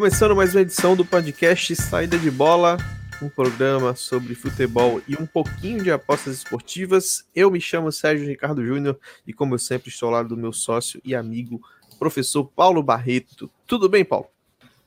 Começando mais uma edição do podcast Saída de Bola, um programa sobre futebol e um pouquinho de apostas esportivas. Eu me chamo Sérgio Ricardo Júnior e, como eu sempre, estou ao lado do meu sócio e amigo, professor Paulo Barreto. Tudo bem, Paulo?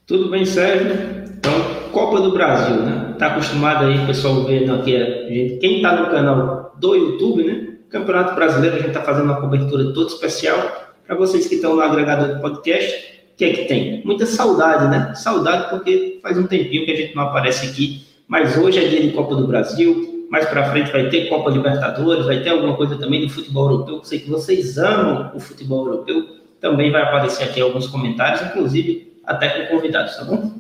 Tudo bem, Sérgio. Então, Copa do Brasil, né? Tá acostumado aí, pessoal, vendo aqui, a gente, quem tá no canal do YouTube, né? Campeonato Brasileiro, a gente tá fazendo uma cobertura toda especial. Para vocês que estão no agregador do podcast, o que é que tem? Muita saudade, né? Saudade porque faz um tempinho que a gente não aparece aqui, mas hoje é dia de Copa do Brasil, mais para frente vai ter Copa Libertadores, vai ter alguma coisa também do futebol europeu, eu sei que vocês amam o futebol europeu, também vai aparecer aqui alguns comentários, inclusive até com convidados, tá bom?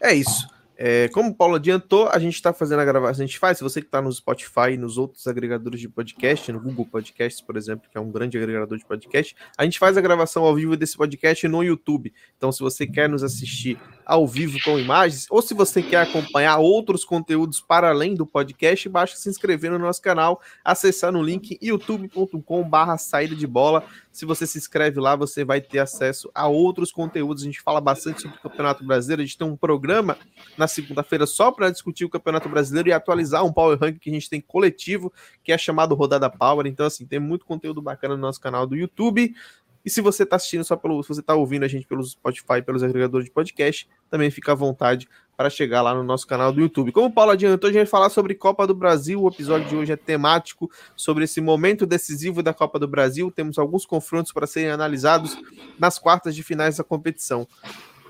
É isso. É, como o Paulo adiantou, a gente está fazendo a gravação. A gente faz, se você que está no Spotify e nos outros agregadores de podcast, no Google Podcasts, por exemplo, que é um grande agregador de podcast, a gente faz a gravação ao vivo desse podcast no YouTube. Então, se você quer nos assistir ao vivo com imagens, ou se você quer acompanhar outros conteúdos para além do podcast, basta se inscrever no nosso canal, acessar no link youtube.com/barra saída de bola. Se você se inscreve lá, você vai ter acesso a outros conteúdos. A gente fala bastante sobre o Campeonato Brasileiro. A gente tem um programa na segunda-feira só para discutir o Campeonato Brasileiro e atualizar um Power Rank que a gente tem coletivo, que é chamado Rodada Power. Então, assim, tem muito conteúdo bacana no nosso canal do YouTube. E se você está assistindo só pelo. Se você está ouvindo a gente pelo Spotify, pelos agregadores de podcast, também fica à vontade para chegar lá no nosso canal do YouTube. Como o Paulo adiantou, a gente vai falar sobre Copa do Brasil. O episódio de hoje é temático sobre esse momento decisivo da Copa do Brasil. Temos alguns confrontos para serem analisados nas quartas de finais da competição.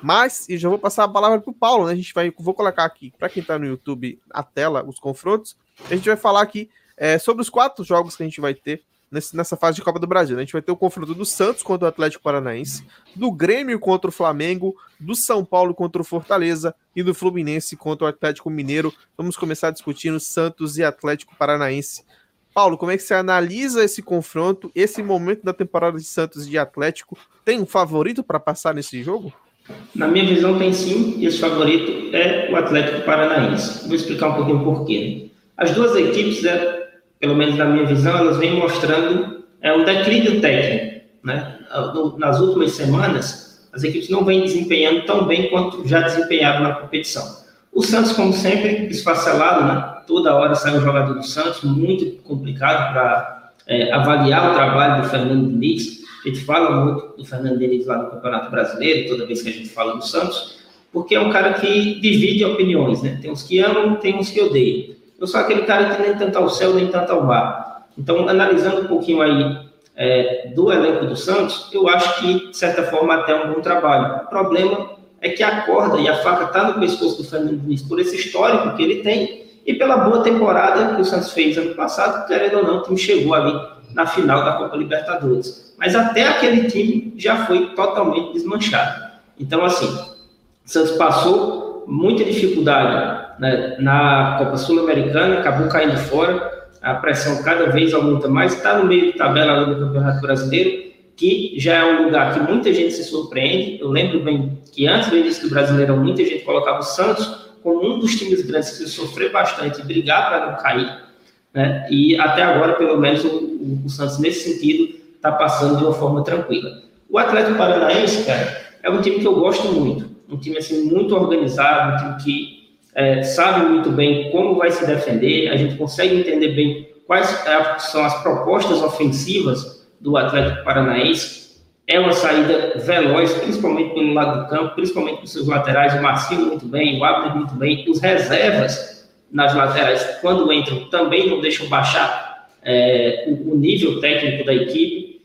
Mas, e já vou passar a palavra para o Paulo, né? A gente vai, vou colocar aqui, para quem está no YouTube, a tela, os confrontos. A gente vai falar aqui é, sobre os quatro jogos que a gente vai ter nessa fase de Copa do Brasil. A gente vai ter o confronto do Santos contra o Atlético Paranaense, do Grêmio contra o Flamengo, do São Paulo contra o Fortaleza e do Fluminense contra o Atlético Mineiro. Vamos começar discutindo Santos e Atlético Paranaense. Paulo, como é que você analisa esse confronto, esse momento da temporada de Santos e de Atlético? Tem um favorito para passar nesse jogo? Na minha visão, tem sim, e esse favorito é o Atlético Paranaense. Vou explicar um pouquinho por quê. As duas equipes é, pelo menos na minha visão, elas vêm mostrando é, um declínio técnico. Né? Nas últimas semanas, as equipes não vêm desempenhando tão bem quanto já desempenharam na competição. O Santos, como sempre, esfacelado, né? toda hora sai um jogador do Santos, muito complicado para é, avaliar o trabalho do Fernando Diniz. A gente fala muito do Fernando Diniz lá no Campeonato Brasileiro, toda vez que a gente fala do Santos, porque é um cara que divide opiniões, né? Tem uns que amam, tem uns que odeiam. Eu sou aquele cara que nem tanto ao céu, nem tanto ao mar. Então, analisando um pouquinho aí é, do elenco do Santos, eu acho que, de certa forma, até é um bom trabalho. O problema é que a corda e a faca está no pescoço do Fernando Diniz por esse histórico que ele tem e pela boa temporada que o Santos fez ano passado, querendo ou não, o time chegou ali na final da Copa Libertadores. Mas até aquele time já foi totalmente desmanchado. Então, assim, o Santos passou muita dificuldade né, na Copa Sul-Americana, acabou caindo fora, a pressão cada vez aumenta mais, está no meio de tabela do Campeonato Brasileiro, que já é um lugar que muita gente se surpreende. Eu lembro bem que antes do início do Brasileirão, muita gente colocava o Santos como um dos times grandes que sofreu bastante e brigar para não cair. Né? E até agora, pelo menos, o, o Santos, nesse sentido, está passando de uma forma tranquila. O Atlético Paranaense, cara, é um time que eu gosto muito. Um time assim, muito organizado, um time que é, sabe muito bem como vai se defender, a gente consegue entender bem quais é, são as propostas ofensivas do Atlético Paranaense. É uma saída veloz, principalmente pelo lado do campo, principalmente com seus laterais, o Marcinho muito bem, o Abner muito bem, os reservas nas laterais, quando entram, também não deixam baixar é, o, o, nível técnico da equipe.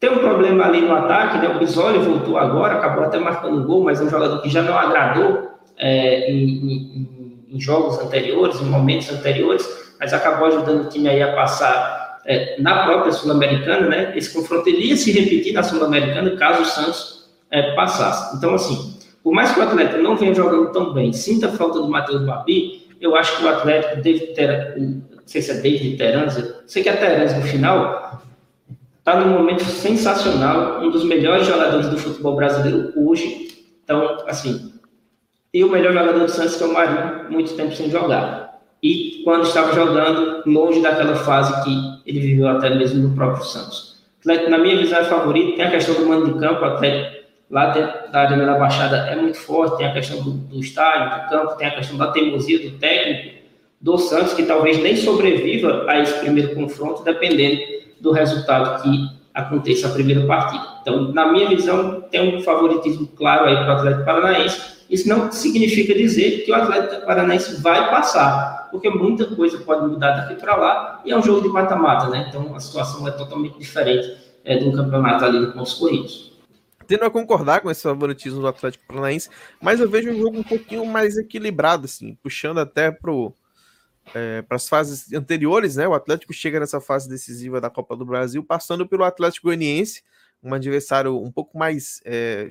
Tem um problema ali no ataque, né? o Bisoli voltou agora, acabou até marcando um gol, mas é um jogador que já não agradou é, em, em, em, jogos anteriores, em momentos anteriores, mas acabou ajudando o time aí a passar é, na própria Sul-Americana, né? Esse confronto ele ia se repetir na Sul-Americana caso o Santos é, passasse. Então, assim, por mais que o Atlético não venha jogando tão bem, sinta a falta do Matheus Babi, eu acho que o Atlético deve ter, não sei se é David Teranza, sei que é Teranza no final, está num momento sensacional, um dos melhores jogadores do futebol brasileiro hoje. Então, assim, e o melhor jogador do Santos, que é o Marinho, muito tempo sem jogar. E quando estava jogando, longe daquela fase que ele viveu até mesmo no próprio Santos. Atlético, na minha visão, é favorito. Tem a questão do mando de campo. Atlético lá da Arena da Baixada é muito forte, tem a questão do, do estádio, do campo, tem a questão da teimosia do técnico do Santos, que talvez nem sobreviva a esse primeiro confronto, dependendo do resultado que aconteça a primeira partida. Então, na minha visão, tem um favoritismo claro aí para o Atlético Paranaense. Isso não significa dizer que o Atlético Paranaense vai passar, porque muita coisa pode mudar daqui para lá e é um jogo de mata-mata, né? Então, a situação é totalmente diferente é, campeonato ali de pontos corridos tendo a concordar com esse favoritismo do Atlético Paranaense, mas eu vejo um jogo um pouquinho mais equilibrado, assim, puxando até é, para as fases anteriores, né? O Atlético chega nessa fase decisiva da Copa do Brasil, passando pelo Atlético Goianiense, um adversário um pouco mais é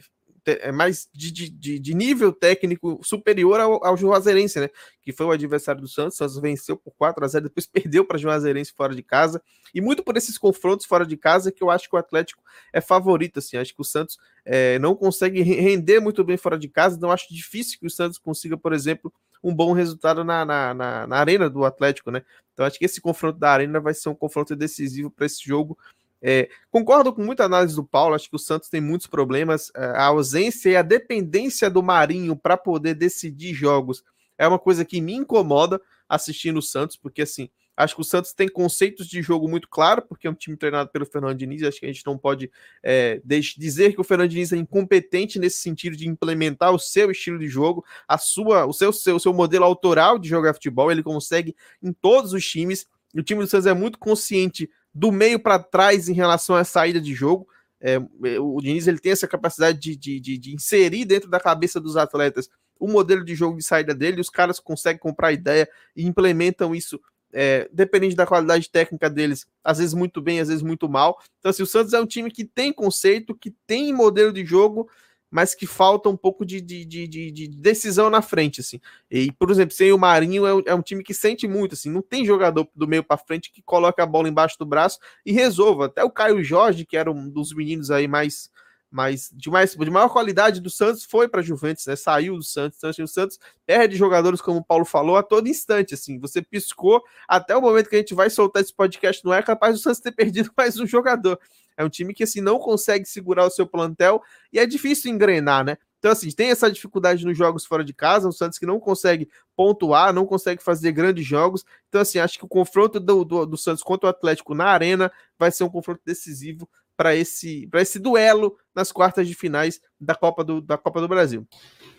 mais de, de, de, nível técnico superior ao, ao Juazeirense, né? Que foi o adversário do Santos. O Santos venceu por 4 a 0 depois perdeu para Juazeirense fora de casa. E muito por esses confrontos fora de casa que eu acho que o Atlético é favorito. Assim, acho que o Santos é, não consegue render muito bem fora de casa, então acho difícil que o Santos consiga, por exemplo, um bom resultado na, na, na, na arena do Atlético, né? Então acho que esse confronto da arena vai ser um confronto decisivo para esse jogo. É, concordo com muita análise do Paulo, acho que o Santos tem muitos problemas. É, a ausência e a dependência do Marinho para poder decidir jogos é uma coisa que me incomoda assistindo o Santos, porque assim, acho que o Santos tem conceitos de jogo muito claro, porque é um time treinado pelo Fernando Diniz. Acho que a gente não pode é, dizer que o Fernando Diniz é incompetente nesse sentido de implementar o seu estilo de jogo, a sua, o seu, seu, seu modelo autoral de jogar futebol. Ele consegue em todos os times. O time do Santos é muito consciente do meio para trás em relação à saída de jogo. É, o Diniz ele tem essa capacidade de, de, de, de, inserir dentro da cabeça dos atletas o modelo de jogo de saída dele, os caras conseguem comprar ideia e implementam isso, é, dependendo da qualidade técnica deles, às vezes muito bem, às vezes muito mal. Então, assim, o Santos é um time que tem conceito, que tem modelo de jogo, mas que falta um pouco de, de, de, de, decisão na frente, assim. E, por exemplo, sem o Marinho é um, é um time que sente muito, assim, não tem jogador do meio para frente que coloca a bola embaixo do braço e resolva. Até o Caio Jorge, que era um dos meninos aí mais mais de, mais, de maior qualidade do Santos foi para Juventus, né? Saiu do Santos. O Santos perde jogadores, como o Paulo falou, a todo instante. Assim, você piscou até o momento que a gente vai soltar esse podcast, não é capaz do Santos ter perdido mais um jogador. É um time que assim não consegue segurar o seu plantel e é difícil engrenar, né? Então, assim, tem essa dificuldade nos jogos fora de casa, o Santos que não consegue pontuar, não consegue fazer grandes jogos. Então, assim, acho que o confronto do, do, do Santos contra o Atlético na Arena vai ser um confronto decisivo para esse, esse duelo nas quartas de finais da Copa do, da Copa do Brasil.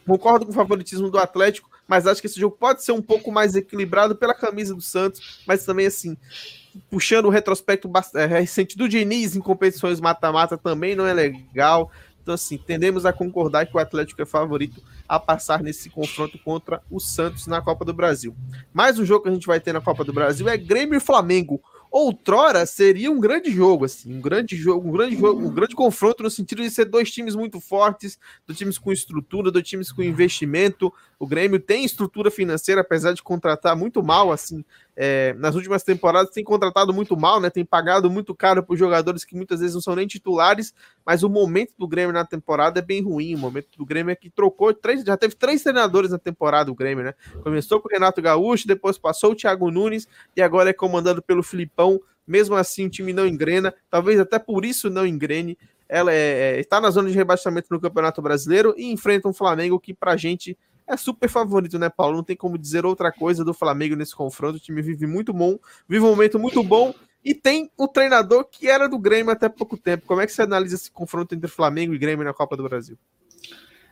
Concordo com o favoritismo do Atlético, mas acho que esse jogo pode ser um pouco mais equilibrado pela camisa do Santos, mas também assim, puxando o retrospecto é, recente do Diniz em competições mata-mata também não é legal. Então, assim, tendemos a concordar que o Atlético é favorito a passar nesse confronto contra o Santos na Copa do Brasil. Mais um jogo que a gente vai ter na Copa do Brasil é Grêmio e Flamengo outrora seria um grande jogo, assim, um grande jogo, um grande jogo, um grande confronto no sentido de ser dois times muito fortes, dois times com estrutura, dois times com investimento. O Grêmio tem estrutura financeira, apesar de contratar muito mal, assim, é, nas últimas temporadas tem contratado muito mal, né? Tem pagado muito caro por jogadores que muitas vezes não são nem titulares, mas o momento do Grêmio na temporada é bem ruim. O momento do Grêmio é que trocou três, já teve três treinadores na temporada o Grêmio, né? Começou com o Renato Gaúcho, depois passou o Thiago Nunes e agora é comandado pelo Filipão. Mesmo assim, o time não engrena, talvez até por isso não engrene. Ela é, é, está na zona de rebaixamento no Campeonato Brasileiro e enfrenta um Flamengo que, pra gente, é super favorito, né, Paulo? Não tem como dizer outra coisa do Flamengo nesse confronto. O time vive muito bom, vive um momento muito bom e tem o treinador que era do Grêmio até pouco tempo. Como é que você analisa esse confronto entre Flamengo e Grêmio na Copa do Brasil?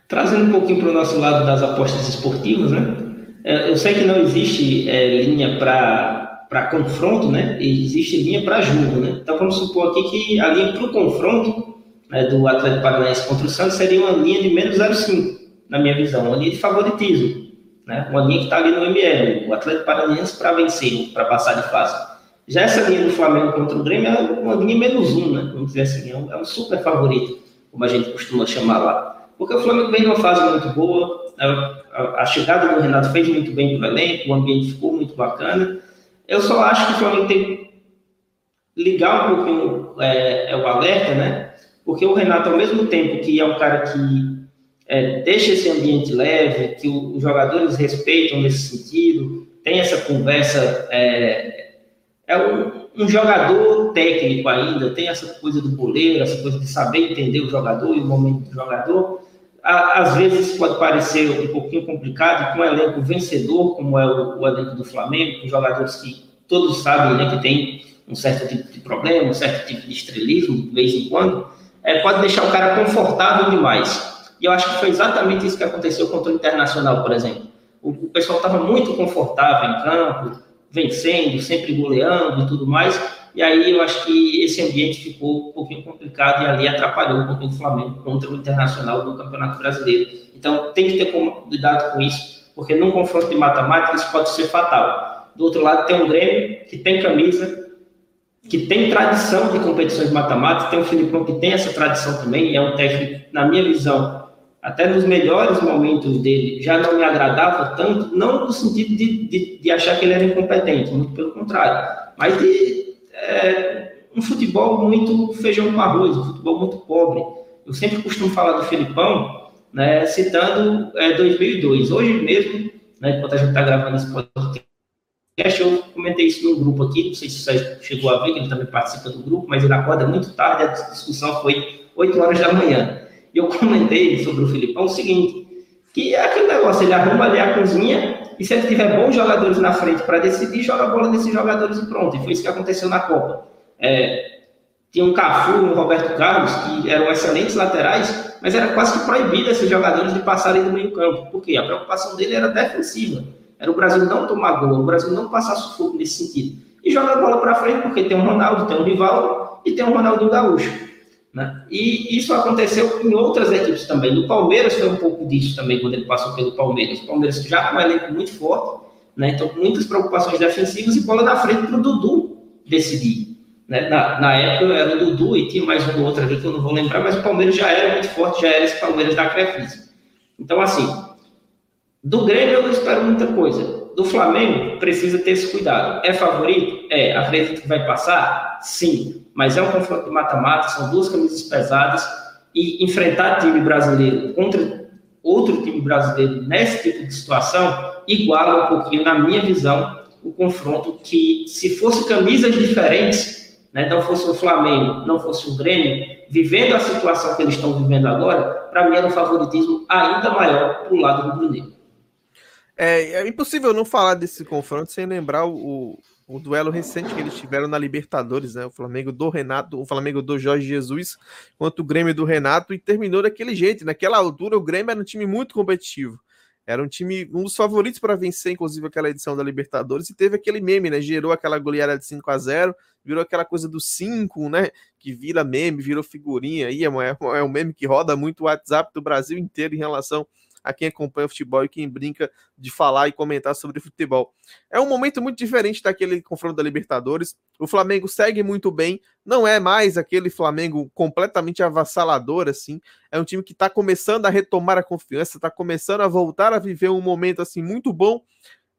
Trazendo um pouquinho para o nosso lado das apostas esportivas, né? É, eu sei que não existe é, linha para confronto, né? Existe linha para jogo, né? Então vamos supor aqui que a linha para o confronto né, do Atlético Paranaense contra o Santos seria uma linha de menos 0,5 na minha visão, uma linha de favoritismo, né? uma linha que está ali no ML, o Atlético Paranaense para vencer, para passar de fase. Já essa linha do Flamengo contra o Grêmio é uma linha menos um, né? vamos dizer assim, é um, é um super favorito, como a gente costuma chamar lá. Porque o Flamengo vem numa fase muito boa, a, a chegada do Renato fez muito bem para o elenco, o ambiente ficou muito bacana. Eu só acho que o Flamengo tem que ligar um pouquinho é, é o alerta, né? Porque o Renato, ao mesmo tempo que é um cara que é, deixa esse ambiente leve, que o, os jogadores respeitam nesse sentido, tem essa conversa, é, é um, um jogador técnico ainda, tem essa coisa do goleiro, essa coisa de saber entender o jogador e o momento do jogador. Às vezes pode parecer um pouquinho complicado com um elenco vencedor, como é o, o elenco do Flamengo, com jogadores que todos sabem né, que tem um certo tipo de problema, um certo tipo de estrelismo, de vez em quando, é, pode deixar o cara confortável demais. E eu acho que foi exatamente isso que aconteceu contra o Internacional, por exemplo. O, o pessoal estava muito confortável em campo, vencendo, sempre goleando e tudo mais. E aí eu acho que esse ambiente ficou um pouquinho complicado e ali atrapalhou um pouquinho o Flamengo contra o Internacional do Campeonato Brasileiro. Então tem que ter cuidado com isso, porque num confronto de matemática isso pode ser fatal. Do outro lado tem um Grêmio que tem camisa, que tem tradição de competições matemáticas, tem o Filipão que tem essa tradição também, é um técnico, na minha visão, até nos melhores momentos dele, já não me agradava tanto, não no sentido de, de, de achar que ele era incompetente, muito pelo contrário, mas de é, um futebol muito feijão com arroz, um futebol muito pobre. Eu sempre costumo falar do Felipão, né, citando é, 2002. Hoje mesmo, né, enquanto a gente está gravando esse podcast, eu comentei isso no grupo aqui, não sei se você chegou a ver, que ele também participa do grupo, mas ele acorda muito tarde, a discussão foi 8 horas da manhã. E eu comentei sobre o Filipão o seguinte, que é aquele negócio, ele arruma ali a cozinha e se ele tiver bons jogadores na frente para decidir, joga a bola nesses jogadores e pronto. E foi isso que aconteceu na Copa. É, tinha um Cafu um Roberto Carlos, que eram excelentes laterais, mas era quase que proibido esses jogadores de passarem do meio campo. Por quê? A preocupação dele era defensiva. Era o Brasil não tomar gol, o Brasil não passar sufoco nesse sentido. E joga a bola para frente porque tem um Ronaldo, tem um Rivaldo e tem um Ronaldinho Gaúcho. Né? E isso aconteceu em outras equipes também. No Palmeiras foi um pouco disso também, quando ele passou pelo Palmeiras. O Palmeiras já com um elenco muito forte, né? então muitas preocupações defensivas e bola na frente para o Dudu decidir. Né? Na, na, época era o Dudu e tinha mais um outro ali que eu não vou lembrar, mas o Palmeiras já era muito forte, já era esse Palmeiras da Crefisa. Então, assim, do Grêmio eu não espero muita coisa. Do Flamengo, precisa ter esse cuidado. É favorito? É. Acredito que vai passar? Sim mas é um confronto de mata-mata, são duas camisas pesadas, e enfrentar time brasileiro contra outro time brasileiro nesse tipo de situação iguala um pouquinho, na minha visão, o confronto que, se fosse camisas diferentes, né, não fosse o Flamengo, não fosse o Grêmio, vivendo a situação que eles estão vivendo agora, para mim era um favoritismo ainda maior para o lado do Bruno. É, é impossível não falar desse confronto sem lembrar o, o duelo recente que eles tiveram na Libertadores, né? O Flamengo do Renato, o Flamengo do Jorge Jesus contra o Grêmio do Renato e terminou daquele jeito. Naquela altura, o Grêmio era um time muito competitivo. Era um time, um dos favoritos para vencer, inclusive, aquela edição da Libertadores, e teve aquele meme, né? Gerou aquela goleada de 5 a 0 virou aquela coisa do 5, né? Que vira meme, virou figurinha aí. É, é um meme que roda muito o WhatsApp do Brasil inteiro em relação a quem acompanha o futebol e quem brinca de falar e comentar sobre futebol. É um momento muito diferente daquele confronto da Libertadores. O Flamengo segue muito bem, não é mais aquele Flamengo completamente avassalador assim. É um time que está começando a retomar a confiança, está começando a voltar a viver um momento assim muito bom.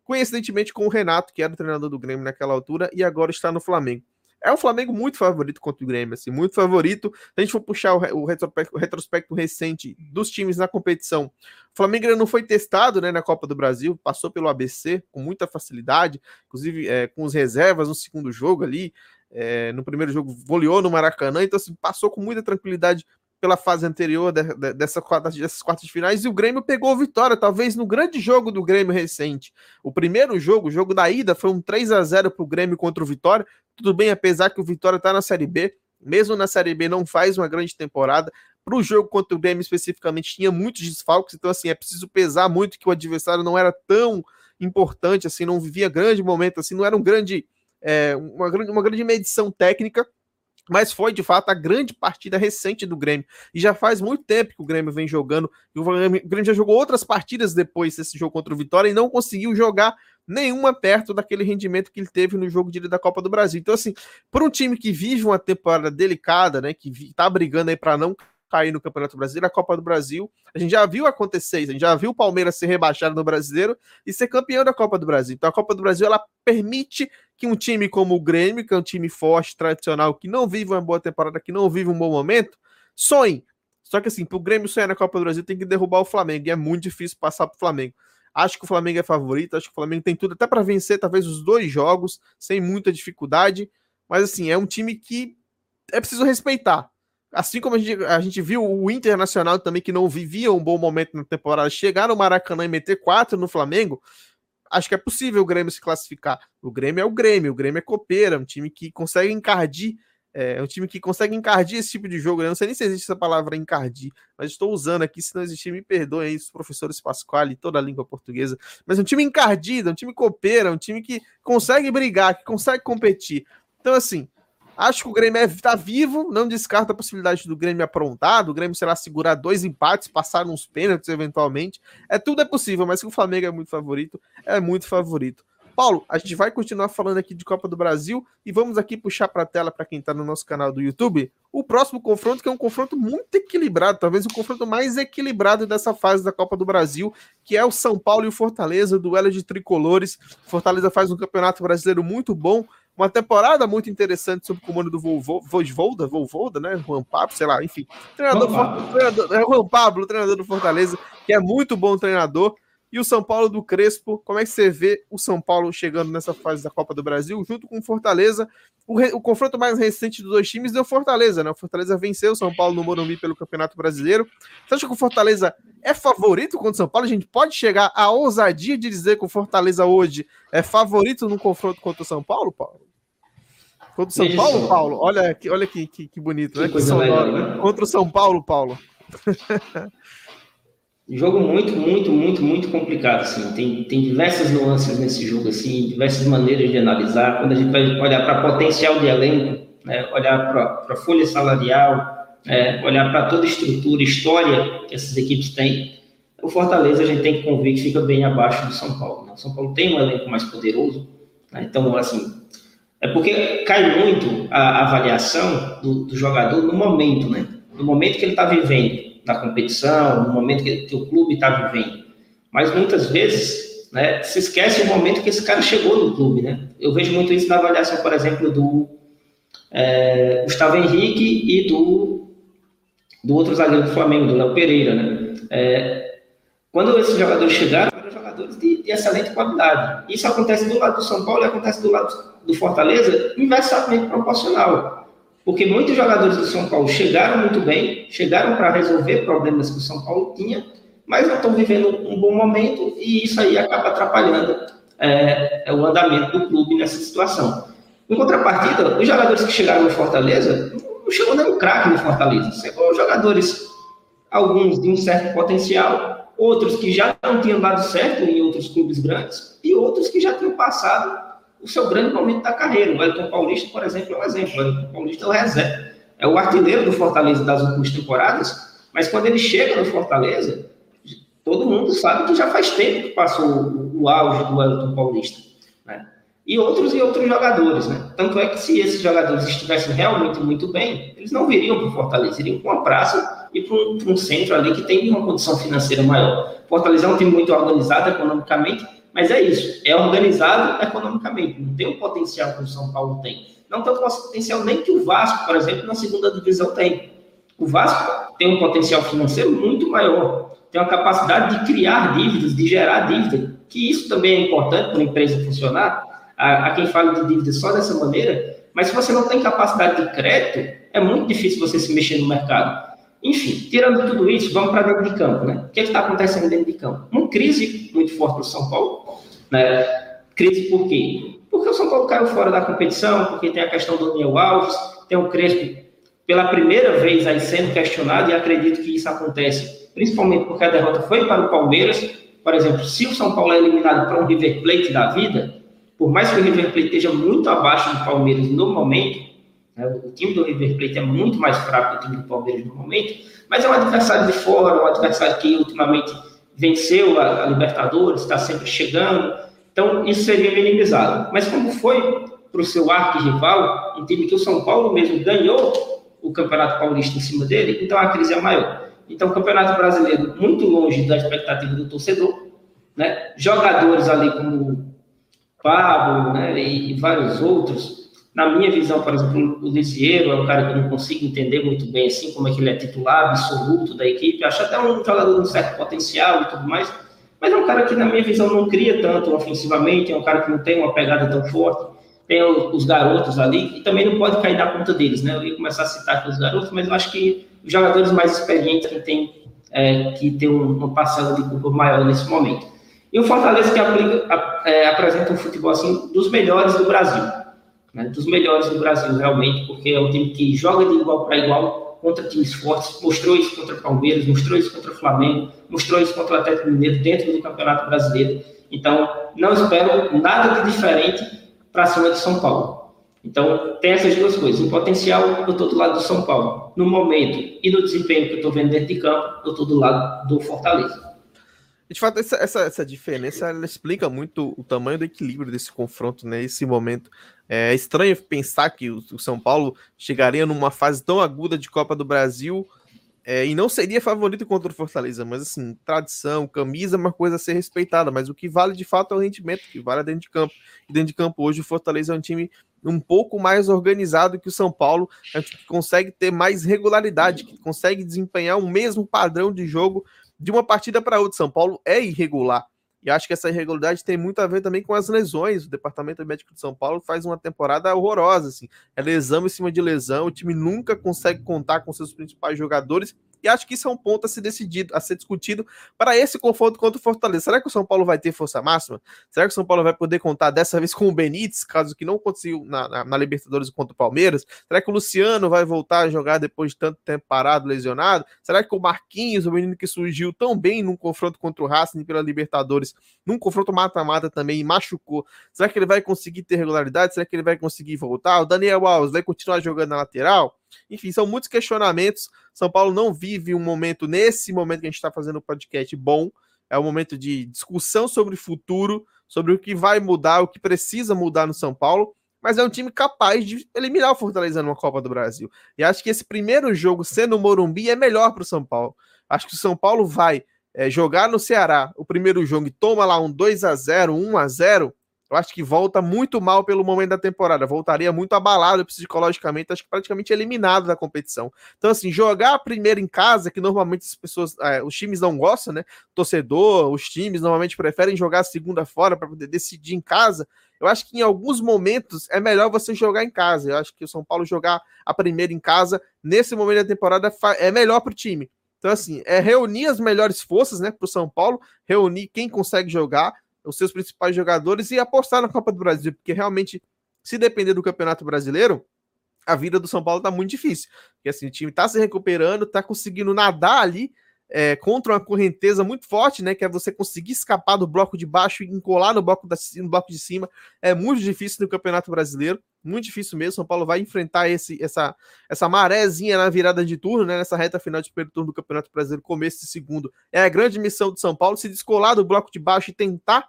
Coincidentemente com o Renato, que era o treinador do Grêmio naquela altura e agora está no Flamengo é o Flamengo muito favorito contra o Grêmio, assim, muito favorito. Se a gente for puxar o, retrospecto, o retrospecto, recente dos times na competição, o Flamengo não foi testado né, na Copa do Brasil, passou pelo ABC com muita facilidade, inclusive é, com os reservas no segundo jogo ali. É, no primeiro jogo goleou no Maracanã, então assim, passou com muita tranquilidade pela fase anterior de, de, dessa dessas quartas de finais e o Grêmio pegou vitória, talvez no grande jogo do Grêmio recente. O primeiro jogo, o jogo da ida, foi um 3 a 0 para o Grêmio contra o Vitória. Tudo bem, apesar que o Vitória está na Série B, mesmo na Série B não faz uma grande temporada. Para o jogo contra o Grêmio especificamente, tinha muitos desfalques, então assim, é preciso pesar muito que o adversário não era tão importante, assim, não vivia grande momento, assim, não era um grande, é, uma, uma grande medição técnica, mas foi de fato a grande partida recente do Grêmio. E já faz muito tempo que o Grêmio vem jogando. O Grêmio já jogou outras partidas depois desse jogo contra o Vitória e não conseguiu jogar nenhuma perto daquele rendimento que ele teve no jogo de da Copa do Brasil. Então, assim, por um time que vive uma temporada delicada, né, que tá brigando aí para não cair no Campeonato Brasileiro, a Copa do Brasil, a gente já viu acontecer isso, a gente já viu o Palmeiras ser rebaixado no Brasileiro e ser campeão da Copa do Brasil. Então, a Copa do Brasil ela permite que um time como o Grêmio, que é um time forte, tradicional, que não vive uma boa temporada, que não vive um bom momento, sonhe. Só que assim, para o Grêmio sonhar na Copa do Brasil, tem que derrubar o Flamengo, e é muito difícil passar para o Flamengo. Acho que o Flamengo é favorito, acho que o Flamengo tem tudo até para vencer talvez os dois jogos sem muita dificuldade, Mas assim, é um time que é preciso respeitar. Assim como a gente, a gente viu o Internacional também, que não vivia um bom momento na temporada, chegar no Maracanã e meter quatro no Flamengo, acho que é possível o Grêmio se classificar. O Grêmio é o Grêmio, o Grêmio é copeira, um time que consegue encardir é um time que consegue encardir esse tipo de jogo. Né? Eu não sei nem se existe essa palavra encardir, mas estou usando aqui. Se não existir, me perdoem os professores Pasquale, toda a língua portuguesa. Mas é um time encardido, é um time copeira, um time que consegue brigar, que consegue competir. Então, assim, acho que o Grêmio está é, vivo. Não descarta a possibilidade do Grêmio aprontar, do Grêmio, sei lá, segurar dois empates, passar uns pênaltis eventualmente. É tudo é possível, mas que o Flamengo é muito favorito, é muito favorito. Paulo, a gente vai continuar falando aqui de Copa do Brasil e vamos aqui puxar para a tela para quem está no nosso canal do YouTube o próximo confronto, que é um confronto muito equilibrado, talvez o confronto mais equilibrado dessa fase da Copa do Brasil, que é o São Paulo e o Fortaleza, duelo de tricolores. Fortaleza faz um campeonato brasileiro muito bom, uma temporada muito interessante sob o comando do Vojvolda, Volvolda, né? Juan Pablo, sei lá, enfim. Treinador, treinador, é Juan Pablo, treinador do Fortaleza, que é muito bom treinador. E o São Paulo do Crespo, como é que você vê o São Paulo chegando nessa fase da Copa do Brasil, junto com o Fortaleza? O, re, o confronto mais recente dos dois times deu Fortaleza, né? O Fortaleza venceu o São Paulo no Morumbi pelo Campeonato Brasileiro. Você acha que o Fortaleza é favorito contra o São Paulo? A gente pode chegar à ousadia de dizer que o Fortaleza hoje é favorito no confronto contra o São Paulo, Paulo? Contra o São Isso. Paulo, Paulo? Olha, olha que, que, que bonito, que né? Coisa legal, né? Contra o São Paulo, Paulo. jogo muito, muito, muito, muito complicado, assim. Tem, tem diversas nuances nesse jogo, assim, diversas maneiras de analisar. Quando a gente vai olhar para potencial de elenco, né, olhar para a folha salarial, é, olhar para toda a estrutura, história que essas equipes têm, o Fortaleza a gente tem que convir que fica bem abaixo do São Paulo. Né? O São Paulo tem um elenco mais poderoso, né? então, assim, é porque cai muito a avaliação do, do jogador no momento, né? No momento que ele está vivendo na competição, no momento que, que o clube está vivendo. Mas muitas vezes né, se esquece o momento que esse cara chegou no clube. Né? Eu vejo muito isso na avaliação, por exemplo, do é, Gustavo Henrique e do, do outro zagueiro do Flamengo, do Léo Pereira. Né? É, quando esses jogadores chegaram, eram jogadores de, de, excelente qualidade. Isso acontece do lado do São Paulo e acontece do lado do Fortaleza inversamente proporcional. Porque muitos jogadores do São Paulo chegaram muito bem, chegaram para resolver problemas que o São Paulo tinha, mas não estão vivendo um bom momento e isso aí acaba atrapalhando é, é, o andamento do clube nessa situação. Em contrapartida, os jogadores que chegaram no Fortaleza não chegou nem um craque no Fortaleza, chegou jogadores, alguns de um certo potencial, outros que já não tinham dado certo em outros clubes grandes e outros que já tinham passado o seu grande momento da carreira. O Wellington Paulista, por exemplo, é um exemplo. O Wellington Paulista é o reserva, é o artilheiro do Fortaleza das últimas temporadas, mas quando ele chega no Fortaleza, todo mundo sabe que já faz tempo que passou o, auge do Wellington Paulista. E outros e outros jogadores. Né? Tanto é que se esses jogadores estivessem realmente muito bem, eles não viriam para o Fortaleza, iriam para uma praça e para um, um, centro ali que tem uma condição financeira maior. Fortaleza é um time muito organizado economicamente, mas é isso, é organizado economicamente, não tem o potencial que o São Paulo tem. Não tem o potencial nem que o Vasco, por exemplo, na segunda divisão tem. O Vasco tem um potencial financeiro muito maior, tem uma capacidade de criar dívidas, de gerar dívida, que isso também é importante para uma empresa funcionar. A, a quem fala de dívida só dessa maneira, mas se você não tem capacidade de crédito, é muito difícil você se mexer no mercado. Enfim, tirando tudo isso, vamos para dentro de campo, né? O que é está acontecendo dentro de campo? Uma crise muito forte no São Paulo, né? Crise por quê? Porque o São Paulo caiu fora da competição, porque tem a questão do Daniel Alves, tem o Crespo pela primeira vez aí sendo questionado, e acredito que isso acontece principalmente porque a derrota foi para o Palmeiras. Por exemplo, se o São Paulo é eliminado para um River Plate da vida, por mais que o River Plate esteja muito abaixo do Palmeiras no momento, né? O time do River Plate é muito mais fraco que o time do Palmeiras no momento, mas é um adversário de fora, um adversário que ultimamente venceu a, a Libertadores, está sempre chegando. Então, isso seria minimizado. Mas como foi para o seu arqui-rival, um time que o São Paulo mesmo ganhou o Campeonato Paulista em cima dele, então a crise é maior. Então, o Campeonato Brasileiro, muito longe da expectativa do torcedor, né? jogadores ali como Pablo né? e, e vários outros, na minha visão, por exemplo, o Lisieiro é um cara que eu não consigo entender muito bem, assim, como é que ele é titular absoluto da equipe. Acho até um jogador com certo potencial e tudo mais, mas é um cara que, na minha visão, não cria tanto ofensivamente, é um cara que não tem uma pegada tão forte. tem os garotos ali, e também não pode cair na conta deles, né? Eu ia começar a citar aqui os garotos, mas eu acho que os jogadores mais experientes tem, é, que tem uma parcela de culpa maior nesse momento. E o Fortaleza que aplica, é, apresenta um futebol assim, dos melhores do Brasil. Né? Dos melhores do Brasil, realmente, porque é um time que joga de igual para igual contra times fortes, mostrou isso contra o Palmeiras, mostrou isso contra o Flamengo, mostrou isso contra o Atlético Mineiro dentro do Campeonato Brasileiro. Então, não espero nada de diferente para cima de São Paulo. Então, tem essas duas coisas. Em potencial, eu estou do lado do São Paulo. No momento e no desempenho que eu estou vendo dentro de campo, eu estou do lado do Fortaleza. De fato, essa, essa, essa diferença ela explica muito o tamanho do equilíbrio desse confronto nesse né, momento. É estranho pensar que o, o São Paulo chegaria numa fase tão aguda de Copa do Brasil é, e não seria favorito contra o Fortaleza, mas assim, tradição, camisa é uma coisa a ser respeitada, mas o que vale de fato é o rendimento, que vale dentro de campo. E dentro de campo hoje o Fortaleza é um time um pouco mais organizado que o São Paulo, é um que consegue ter mais regularidade, que consegue desempenhar o mesmo padrão de jogo de uma partida para outra. São Paulo é irregular. E acho que essa irregularidade tem muito a ver também com as lesões. O Departamento Médico de São Paulo faz uma temporada horrorosa, assim. É lesão em cima de lesão, o time nunca consegue contar com seus principais jogadores e acho que isso é um ponto a ser decidido, a ser discutido para esse confronto contra o Fortaleza. Será que o São Paulo vai ter força máxima? Será que o São Paulo vai poder contar dessa vez com o Benítez, caso que não conseguiu na, na, na Libertadores contra o Palmeiras? Será que o Luciano vai voltar a jogar depois de tanto tempo parado, lesionado? Será que o Marquinhos, o menino que surgiu tão bem num confronto contra o Racing pela Libertadores, num confronto mata-mata também, machucou? Será que ele vai conseguir ter regularidade? Será que ele vai conseguir voltar? O Daniel Alves vai continuar jogando na lateral? Enfim, são muitos questionamentos. São Paulo não vive um momento, nesse momento que a gente está fazendo o podcast, bom. É um momento de discussão sobre o futuro, sobre o que vai mudar, o que precisa mudar no São Paulo. Mas é um time capaz de eliminar o Fortaleza numa Copa do Brasil. E acho que esse primeiro jogo, sendo o Morumbi, é melhor para o São Paulo. Acho que o São Paulo vai é, jogar no Ceará o primeiro jogo e toma lá um 2 a 0 1 a 0 eu acho que volta muito mal pelo momento da temporada, voltaria muito abalado psicologicamente, acho que praticamente eliminado da competição. Então, assim, jogar primeiro em casa, que normalmente as pessoas, é, os times não gostam, né? Torcedor, os times normalmente preferem jogar segunda fora para poder decidir em casa. Eu acho que em alguns momentos é melhor você jogar em casa. Eu acho que o São Paulo jogar a primeira em casa, nesse momento da temporada, é melhor para o time. Então, assim, é reunir as melhores forças, né, para o São Paulo, reunir quem consegue jogar, os seus principais jogadores e apostar na Copa do Brasil, porque realmente, se depender do Campeonato Brasileiro, a vida do São Paulo tá muito difícil. Porque assim, o time tá se recuperando, tá conseguindo nadar ali é, contra uma correnteza muito forte, né? Que é você conseguir escapar do bloco de baixo e encolar no bloco, da, no bloco de cima. É muito difícil no Campeonato Brasileiro, muito difícil mesmo. São Paulo vai enfrentar esse, essa, essa marézinha na virada de turno, né? Nessa reta final de primeiro turno do Campeonato Brasileiro, começo de segundo. É a grande missão do São Paulo se descolar do bloco de baixo e tentar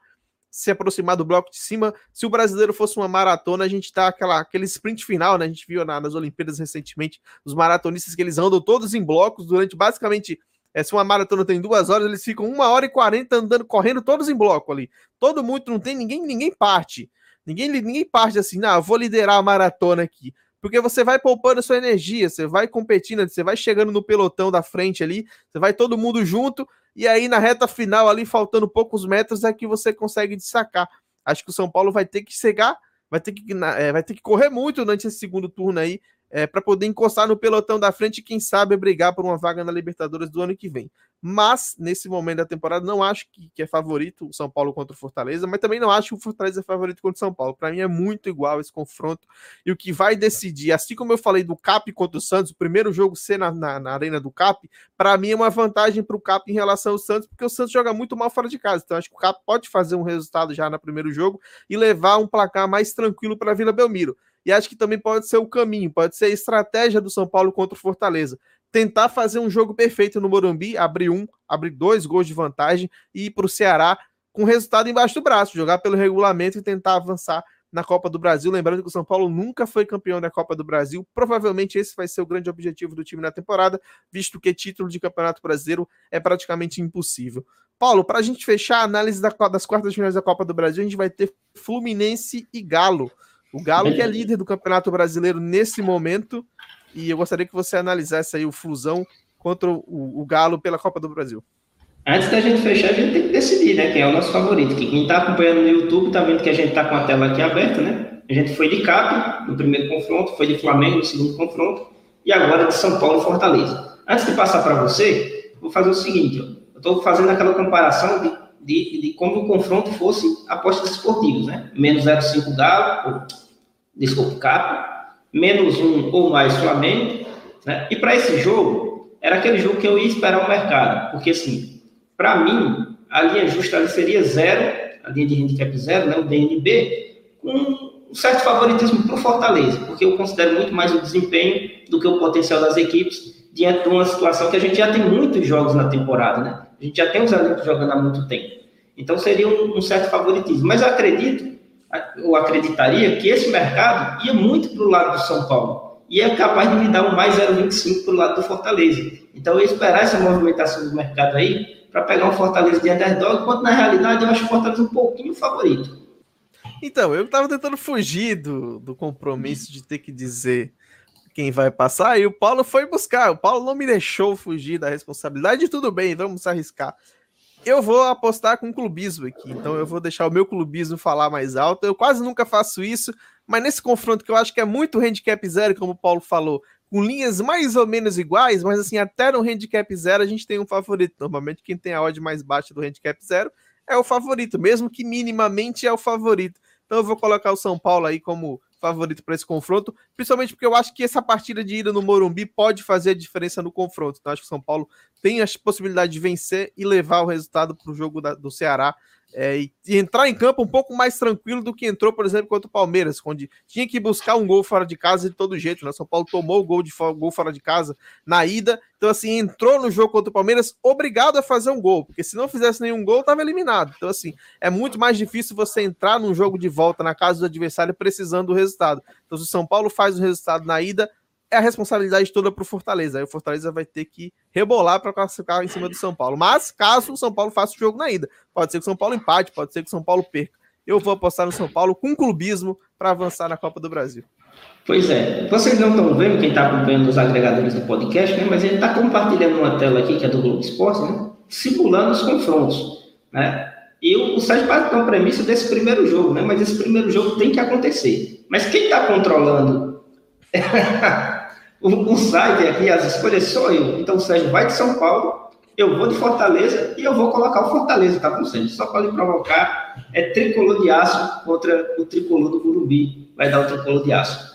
se aproximar do bloco de cima. Se o brasileiro fosse uma maratona, a gente tá aquela, aquele sprint final, né? A gente viu na, nas Olimpíadas recentemente os maratonistas que eles andam todos em blocos durante basicamente é, se uma maratona tem duas horas, eles ficam uma hora e quarenta andando, correndo todos em bloco ali. Todo mundo, não tem ninguém, ninguém parte. Ninguém, ninguém parte assim, não, vou liderar a maratona aqui. Porque você vai poupando a sua energia, você vai competindo, você vai chegando no pelotão da frente ali, você vai todo mundo junto, e aí na reta final, ali, faltando poucos metros, é que você consegue destacar. Acho que o São Paulo vai ter que chegar, vai ter que, é, vai ter que correr muito durante esse segundo turno aí, é, para poder encostar no pelotão da frente e, quem sabe, brigar por uma vaga na Libertadores do ano que vem. Mas, nesse momento da temporada, não acho que, que é favorito o São Paulo contra o Fortaleza, mas também não acho que o Fortaleza é favorito contra o São Paulo. Para mim é muito igual esse confronto. E o que vai decidir, assim como eu falei do Cap contra o Santos, o primeiro jogo ser na, na, na Arena do Cap, para mim é uma vantagem para o Cap em relação ao Santos, porque o Santos joga muito mal fora de casa. Então, acho que o Cap pode fazer um resultado já no primeiro jogo e levar um placar mais tranquilo para a Vila Belmiro e acho que também pode ser o caminho, pode ser a estratégia do São Paulo contra o Fortaleza. Tentar fazer um jogo perfeito no Morumbi, abrir um, abrir dois gols de vantagem e ir para o Ceará com resultado embaixo do braço, jogar pelo regulamento e tentar avançar na Copa do Brasil. Lembrando que o São Paulo nunca foi campeão da Copa do Brasil. Provavelmente esse vai ser o grande objetivo do time na temporada, visto que título de Campeonato Brasileiro é praticamente impossível. Paulo, para a gente fechar a análise das quartas finais da Copa do Brasil, a gente vai ter Fluminense e Galo. O Galo que é líder do Campeonato Brasileiro nesse momento, e eu gostaria que você analisasse aí o Flusão contra o, o Galo pela Copa do Brasil. Antes da gente fechar, a gente tem que decidir, né? Quem é o nosso favorito. Que quem está acompanhando no YouTube está vendo que a gente está com a tela aqui aberta, né? A gente foi de CAP no primeiro confronto, foi de Flamengo no segundo confronto, e agora de São Paulo e Fortaleza. Antes de passar para você, vou fazer o seguinte: eu estou fazendo aquela comparação de, de, de, como o confronto fosse apostas esportivas, né? Menos 0,5 Galo, desculpa, CAP, menos um ou mais Flamengo, né? E para esse jogo, era aquele jogo que eu ia esperar o mercado, porque assim, para mim, a linha justa ali seria zero, a linha de handicap zero, né? O DNB, com um certo favoritismo para o Fortaleza, porque eu considero muito mais o desempenho do que o potencial das equipes diante de uma situação que a gente já tem muitos jogos na temporada, né? A gente já tem os elencos jogando há muito tempo. Então seria um, um certo favoritismo. Mas acredito, ou acreditaria, que esse mercado ia muito para o lado do São Paulo e é capaz de me dar um mais 0,25 para o lado do Fortaleza. Então eu esperar essa movimentação do mercado aí para pegar um Fortaleza de underdog, enquanto na realidade eu acho o Fortaleza um pouquinho favorito. Então, eu estava tentando fugir do, do compromisso de ter que dizer quem vai passar, e o Paulo foi buscar. O Paulo não me deixou fugir da responsabilidade, tudo bem, vamos arriscar. Eu vou apostar com clubismo aqui, então eu vou deixar o meu clubismo falar mais alto. Eu quase nunca faço isso, mas nesse confronto que eu acho que é muito handicap zero, como o Paulo falou, com linhas mais ou menos iguais, mas assim, até no handicap zero a gente tem um favorito. Normalmente quem tem a odd mais baixa do handicap zero é o favorito, mesmo que minimamente é o favorito. Então eu vou colocar o São Paulo aí como favorito para esse confronto, principalmente porque eu acho que essa partida de ida no Morumbi pode fazer a diferença no confronto. Então acho que o São Paulo tem a possibilidade de vencer e levar o resultado para o jogo da, do Ceará é, e, e, entrar em campo um pouco mais tranquilo do que entrou, por exemplo, contra o Palmeiras, onde tinha que buscar um gol fora de casa de todo jeito. Né? São Paulo tomou o gol, de, gol fora de casa na ida, então assim, entrou no jogo contra o Palmeiras obrigado a fazer um gol, porque se não fizesse nenhum gol, estava eliminado. Então assim, é muito mais difícil você entrar num jogo de volta na casa do adversário precisando do resultado. Então se o São Paulo faz o resultado na ida, é a responsabilidade toda para o Fortaleza. Aí o Fortaleza vai ter que rebolar para classificar em cima do São Paulo. Mas caso o São Paulo faça o jogo na ida, pode ser que o São Paulo empate, pode ser que o São Paulo perca. Eu vou apostar no São Paulo com clubismo para avançar na Copa do Brasil. Pois é, vocês não estão vendo, quem está acompanhando os agregadores do podcast, né? mas ele está compartilhando uma tela aqui, que é do Globo Esporte, né? simulando os confrontos. Né? E o, o Sérgio parte de uma premissa desse primeiro jogo, né? mas esse primeiro jogo tem que acontecer. Mas quem está controlando o, o site aqui, as escolhas sou eu. Então o Sérgio vai de São Paulo, eu vou de Fortaleza e eu vou colocar o Fortaleza, tá com Sérgio? Só para lhe provocar, é tricolor de aço contra o tricolor do Burubi. Vai dar o tricolor de aço.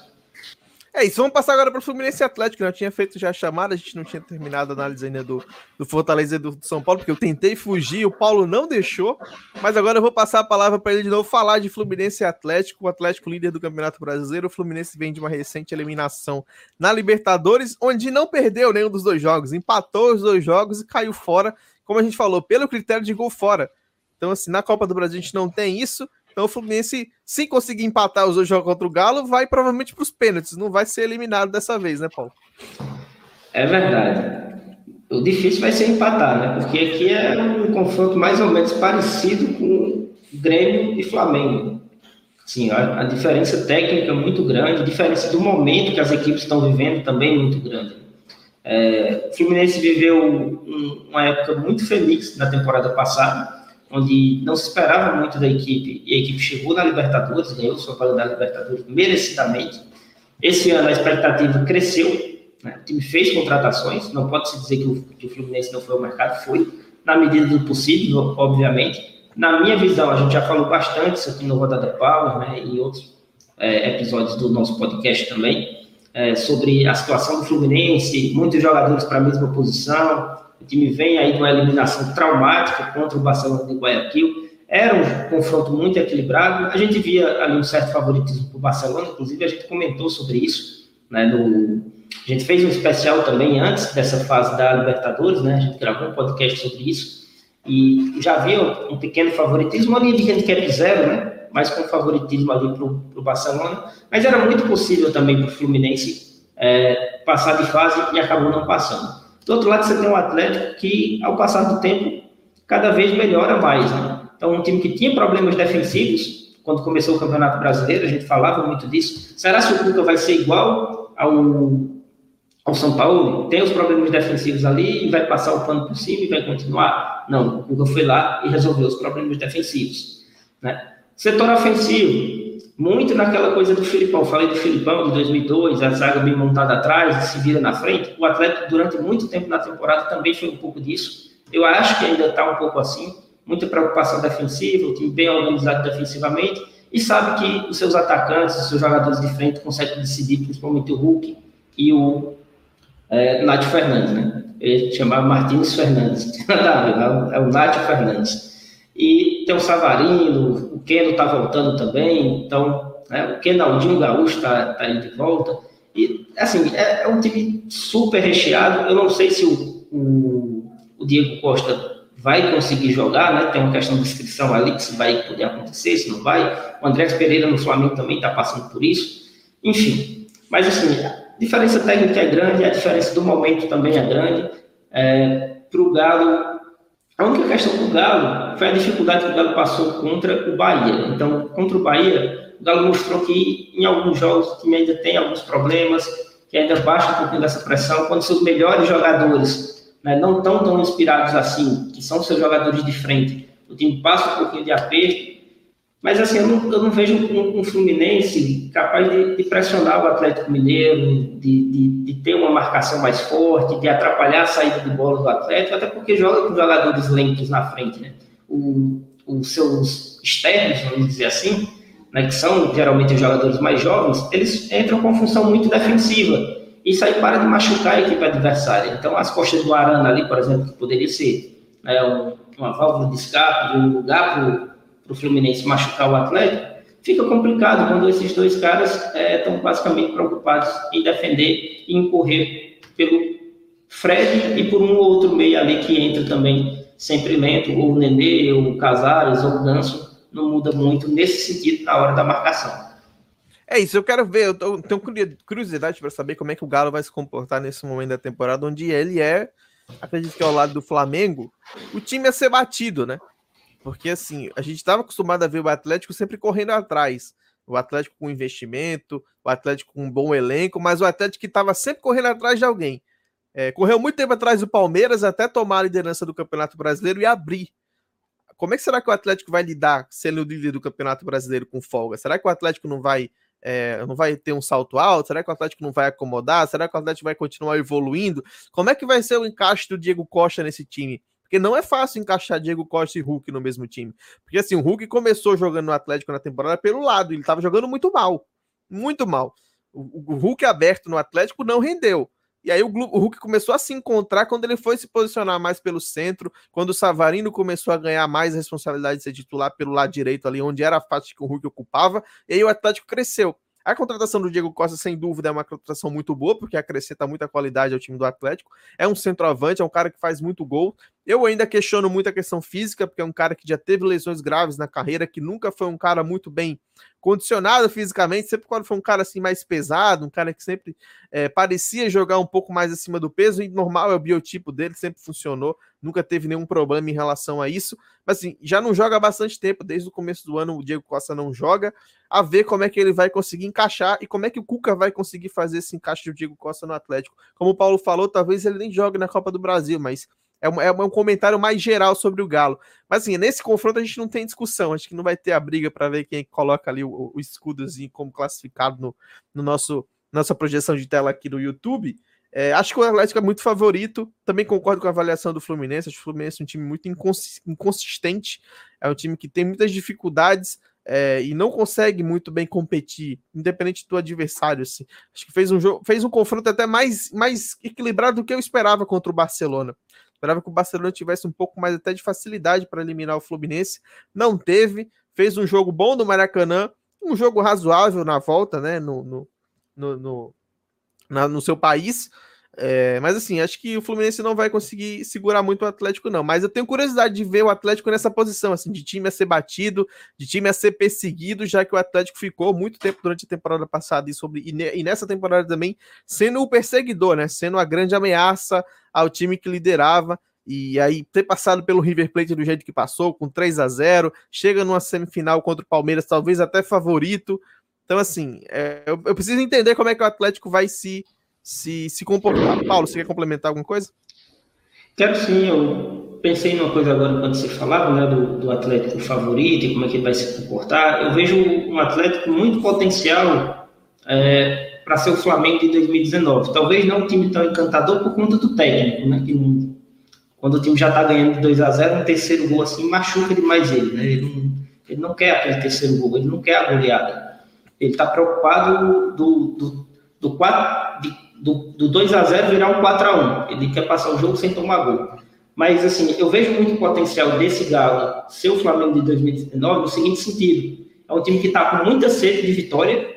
É isso, vamos passar agora para o Fluminense Atlético. Eu tinha feito já a chamada, a gente não tinha terminado a análise ainda do, do Fortaleza e do, do São Paulo, porque eu tentei fugir, o Paulo não deixou. Mas agora eu vou passar a palavra para ele de novo falar de Fluminense Atlético, o Atlético líder do Campeonato Brasileiro. O Fluminense vem de uma recente eliminação na Libertadores, onde não perdeu nenhum dos dois jogos, empatou os dois jogos e caiu fora, como a gente falou, pelo critério de gol fora. Então, assim, na Copa do Brasil a gente não tem isso. Então o Fluminense, se conseguir empatar os dois jogos contra o Galo, vai provavelmente para os pênaltis. Não vai ser eliminado dessa vez, né, Paulo? É verdade. O difícil vai ser empatar, né? Porque aqui é um confronto mais ou menos parecido com Grêmio e Flamengo. Sim, a, a diferença técnica é muito grande, a diferença do momento que as equipes estão vivendo também é muito grande. É, o Fluminense viveu um, uma época muito feliz na temporada passada, onde não se esperava muito da equipe, e a equipe chegou na Libertadores, ganhou São Paulo da Libertadores merecidamente. Esse ano a expectativa cresceu, né? o time fez contratações, não pode se dizer que o, que o Fluminense não foi ao mercado, foi, na medida do possível, obviamente. Na minha visão, a gente já falou bastante isso aqui no Rodada Power, né, e outros é, episódios do nosso podcast também, é, sobre a situação do Fluminense, muitos jogadores para a mesma posição, o time vem aí de uma eliminação traumática contra o Barcelona de Guayaquil. Era um confronto muito equilibrado. A gente via ali um certo favoritismo para o Barcelona, inclusive a gente comentou sobre isso. Né, no... A gente fez um especial também antes dessa fase da Libertadores, né? A gente gravou um podcast sobre isso. E já havia um pequeno favoritismo, linha de handicap zero, né? Mas com favoritismo ali para o Barcelona. Mas era muito possível também para o Fluminense é, passar de fase e acabou não passando. Do outro lado, você tem um Atlético que, ao passar do tempo, cada vez melhora mais. Né? Então, um time que tinha problemas defensivos, quando começou o Campeonato Brasileiro, a gente falava muito disso. Será que o Cuca vai ser igual ao, ao São Paulo? Tem os problemas defensivos ali e vai passar o pano por cima e vai continuar? Não, o Cuca foi lá e resolveu os problemas defensivos. Né? Setor ofensivo, muito naquela coisa do Filipão. Falei do Filipão de 2002, a zaga bem montada atrás, se vira na frente. O Atlético, durante muito tempo na temporada, também foi um pouco disso. Eu acho que ainda está um pouco assim. Muita preocupação defensiva, o time bem organizado defensivamente. E sabe que os seus atacantes, os seus jogadores de frente conseguem decidir, principalmente o Hulk e o é, Nath Fernandes, né? Ele chamava Martins Fernandes. é o Nath Fernandes. E tem o Savarino, Keno está voltando também, então né, o Kenaldinho Gaúcho está tá aí de volta. E, assim, é, é, um time super recheado. Eu não sei se o, o, o, Diego Costa vai conseguir jogar, né? Tem uma questão de inscrição ali que se vai poder acontecer, se não vai. O André Pereira no Flamengo também está passando por isso. Enfim, mas assim, a diferença técnica é grande, a diferença do momento também é grande. É, Para o Galo, a única questão do Galo foi a dificuldade que o Galo passou contra o Bahia. Então, contra o Bahia, o Galo mostrou que em alguns jogos o time ainda tem alguns problemas, que ainda baixa um pouquinho dessa pressão. Quando seus melhores jogadores né, não estão tão inspirados assim, que são seus jogadores de frente, o time passa um pouquinho de aperto, mas assim, eu não, eu não vejo um, um, Fluminense capaz de, de, pressionar o Atlético Mineiro, de, de, de, ter uma marcação mais forte, de atrapalhar a saída de bola do Atlético, até porque joga com jogadores lentos na frente, né? O, os seus externos, vamos dizer assim, né, que são geralmente os jogadores mais jovens, eles entram com função muito defensiva. Isso aí para de machucar a equipe adversária. Então, as costas do Arana ali, por exemplo, que poderia ser né, um, uma válvula de escape, um lugar para para o Fluminense machucar o Atlético, fica complicado quando esses dois caras estão é, basicamente preocupados em defender e em correr pelo Fred e por um ou outro meio ali que entra também sempre lento, ou o Nenê, ou o Casares, ou o Ganso, não muda muito nesse sentido na hora da marcação. É isso, eu quero ver, eu tenho curiosidade para saber como é que o Galo vai se comportar nesse momento da temporada, onde ele é, acredito que ao lado do Flamengo, o time a ser batido, né? Porque assim, a gente estava acostumado a ver o Atlético sempre correndo atrás. O Atlético com investimento, o Atlético com um bom elenco, mas o Atlético que estava sempre correndo atrás de alguém. É, correu muito tempo atrás do Palmeiras até tomar a liderança do Campeonato Brasileiro e abrir. Como é que será que o Atlético vai lidar sendo o líder do Campeonato Brasileiro com folga? Será que o Atlético não vai é, não vai ter um salto alto? Será que o Atlético não vai acomodar? Será que o Atlético vai continuar evoluindo? Como é que vai ser o encaixe do Diego Costa nesse time? Porque não é fácil encaixar Diego Costa e Hulk no mesmo time. Porque assim, o Hulk começou jogando no Atlético na temporada pelo lado, ele estava jogando muito mal. Muito mal. O, o, Hulk aberto no Atlético não rendeu. E aí o, o, Hulk começou a se encontrar quando ele foi se posicionar mais pelo centro, quando o Savarino começou a ganhar mais responsabilidade de ser titular pelo lado direito ali, onde era a faixa que o Hulk ocupava, e aí o Atlético cresceu. A contratação do Diego Costa, sem dúvida, é uma contratação muito boa, porque acrescenta muita qualidade ao time do Atlético. É um centroavante, é um cara que faz muito gol. Eu ainda questiono muito a questão física, porque é um cara que já teve lesões graves na carreira, que nunca foi um cara muito bem condicionado fisicamente, sempre quando foi um cara assim mais pesado, um cara que sempre é, parecia jogar um pouco mais acima do peso, e normal é o biotipo dele, sempre funcionou, nunca teve nenhum problema em relação a isso, mas assim, já não joga há bastante tempo, desde o começo do ano o Diego Costa não joga, a ver como é que ele vai conseguir encaixar e como é que o Cuca vai conseguir fazer esse encaixe do Diego Costa no Atlético. Como o Paulo falou, talvez ele nem jogue na Copa do Brasil, mas é um, é um comentário mais geral sobre o Galo. Mas assim, nesse confronto a gente não tem discussão. Acho que não vai ter a briga para ver quem coloca ali o, o escudozinho como classificado no, no nosso nossa projeção de tela aqui no YouTube. É, acho que o Atlético é muito favorito. Também concordo com a avaliação do Fluminense. Acho que o Fluminense é um time muito inconsistente. É um time que tem muitas dificuldades é, e não consegue muito bem competir, independente do adversário. Assim. Acho que fez um jogo, fez um confronto até mais, mais equilibrado do que eu esperava contra o Barcelona. Esperava que o Barcelona tivesse um pouco mais até de facilidade para eliminar o Fluminense. Não teve. Fez um jogo bom no Maracanã, um jogo razoável na volta, né? No, no, no, no, na, no seu país. É, mas assim, acho que o Fluminense não vai conseguir segurar muito o Atlético, não. Mas eu tenho curiosidade de ver o Atlético nessa posição, assim, de time a ser batido, de time a ser perseguido, já que o Atlético ficou muito tempo durante a temporada passada e, sobre, e, ne, e nessa temporada também sendo o perseguidor, né? Sendo a grande ameaça ao time que liderava. E aí, ter passado pelo River Plate do jeito que passou, com 3 a 0 chega numa semifinal contra o Palmeiras, talvez até favorito. Então, assim, é, eu, eu preciso entender como é que o Atlético vai se se, se comportar. Paulo, você quer complementar alguma coisa? Quero sim, eu pensei numa coisa agora quando você falava né, do, do Atlético favorito e como é que ele vai se comportar. Eu vejo um Atlético muito potencial é, para ser o Flamengo de 2019. Talvez não um time tão encantador por conta do técnico, né? Que não, quando o time já está ganhando de 2 a 0 um terceiro gol assim machuca demais ele, né? Ele não, ele não quer aquele terceiro gol, ele não quer a goleada. Ele está preocupado do, do, do, 4, de, do, do 2 a 0 virar um 4 a 1 Ele quer passar o jogo sem tomar gol. Mas, assim, eu vejo muito potencial desse Galo ser o Flamengo de 2019 no seguinte sentido. É um time que está com muita sede de vitória,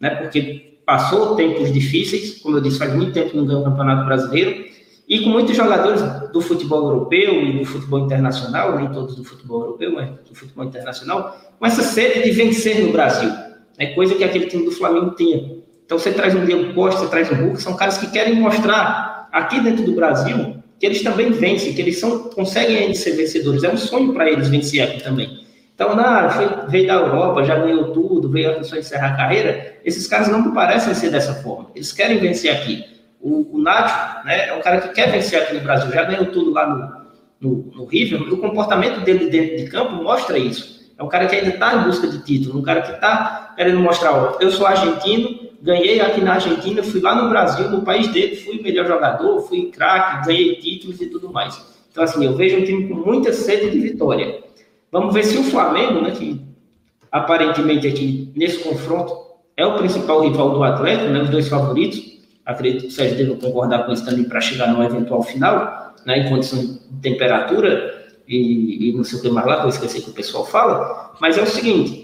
né? Porque passou tempos difíceis, como eu disse, faz muito tempo que não ganha o Campeonato Brasileiro, e com muitos jogadores do futebol europeu e do futebol internacional, nem todos do futebol europeu, mas do futebol internacional, com essa sede de vencer no Brasil. É coisa que aquele time do Flamengo tinha. Então você traz um Diego Costa, traz um Hulk, são caras que querem mostrar aqui dentro do Brasil que eles também vencem, que eles são, conseguem ainda ser vencedores. É um sonho para eles vencer aqui também. Então, na, foi, veio da Europa, já ganhou tudo, veio a pessoa encerrar a carreira. Esses caras não parecem ser dessa forma. Eles querem vencer aqui. O, o né, é um cara que quer vencer aqui no Brasil, já ganhou tudo lá no, no, no River. O comportamento dele dentro de campo mostra isso. É um cara que ainda está em busca de título, um cara que está querendo mostrar: ó, eu sou argentino, ganhei aqui na Argentina, fui lá no Brasil, no país dele, fui melhor jogador, fui craque, ganhei títulos e tudo mais. Então, assim, eu vejo um time com muita sede de vitória. Vamos ver se o Flamengo, né, que aparentemente aqui nesse confronto é o principal rival do Atlético, né, os dois favoritos. Acredito que o Sérgio deve concordar com isso também para chegar no eventual final, né, em condições de temperatura e, e não sei o que mais lá, que eu esqueci que o pessoal fala. Mas é o seguinte: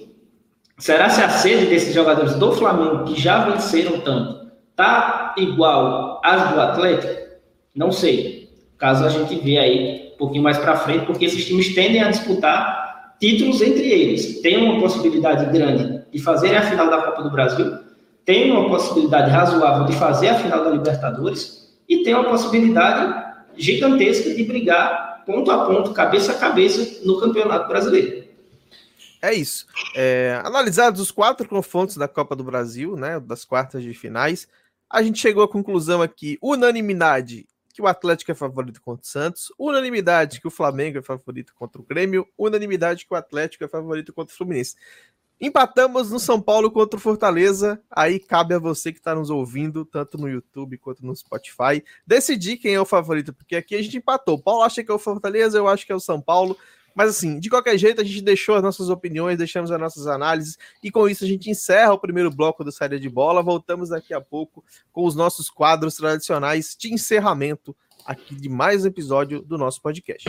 Será se a sede desses jogadores do Flamengo, que já venceram tanto, tá igual às do Atlético? Não sei. Caso a gente vê aí um pouquinho mais para frente, porque esses times tendem a disputar títulos entre eles. Tem uma possibilidade grande de fazer a final da Copa do Brasil, tem uma possibilidade razoável de fazer a final da Libertadores e tem uma possibilidade gigantesca de brigar ponto a ponto, cabeça a cabeça no Campeonato Brasileiro. É isso. É, analisados os quatro confrontos da Copa do Brasil, né, das quartas de finais, a gente chegou à conclusão aqui, unanimidade, que o Atlético é favorito contra o Santos, unanimidade que o Flamengo é favorito contra o Grêmio, unanimidade que o Atlético é favorito contra o Fluminense. Empatamos no São Paulo contra o Fortaleza. Aí cabe a você que está nos ouvindo, tanto no YouTube quanto no Spotify, decidir quem é o favorito, porque aqui a gente empatou. O Paulo acha que é o Fortaleza, eu acho que é o São Paulo. Mas assim, de qualquer jeito, a gente deixou as nossas opiniões, deixamos as nossas análises, e com isso a gente encerra o primeiro bloco do Saída de Bola. Voltamos daqui a pouco com os nossos quadros tradicionais de encerramento aqui de mais um episódio do nosso podcast.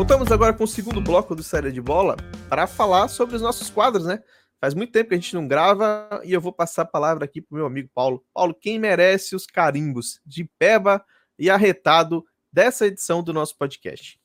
Voltamos agora com o segundo bloco do Série de Bola para falar sobre os nossos quadros, né? Faz muito tempo que a gente não grava e eu vou passar a palavra aqui para o meu amigo Paulo. Paulo, quem merece os carimbos de Peba e Arretado dessa edição do nosso podcast?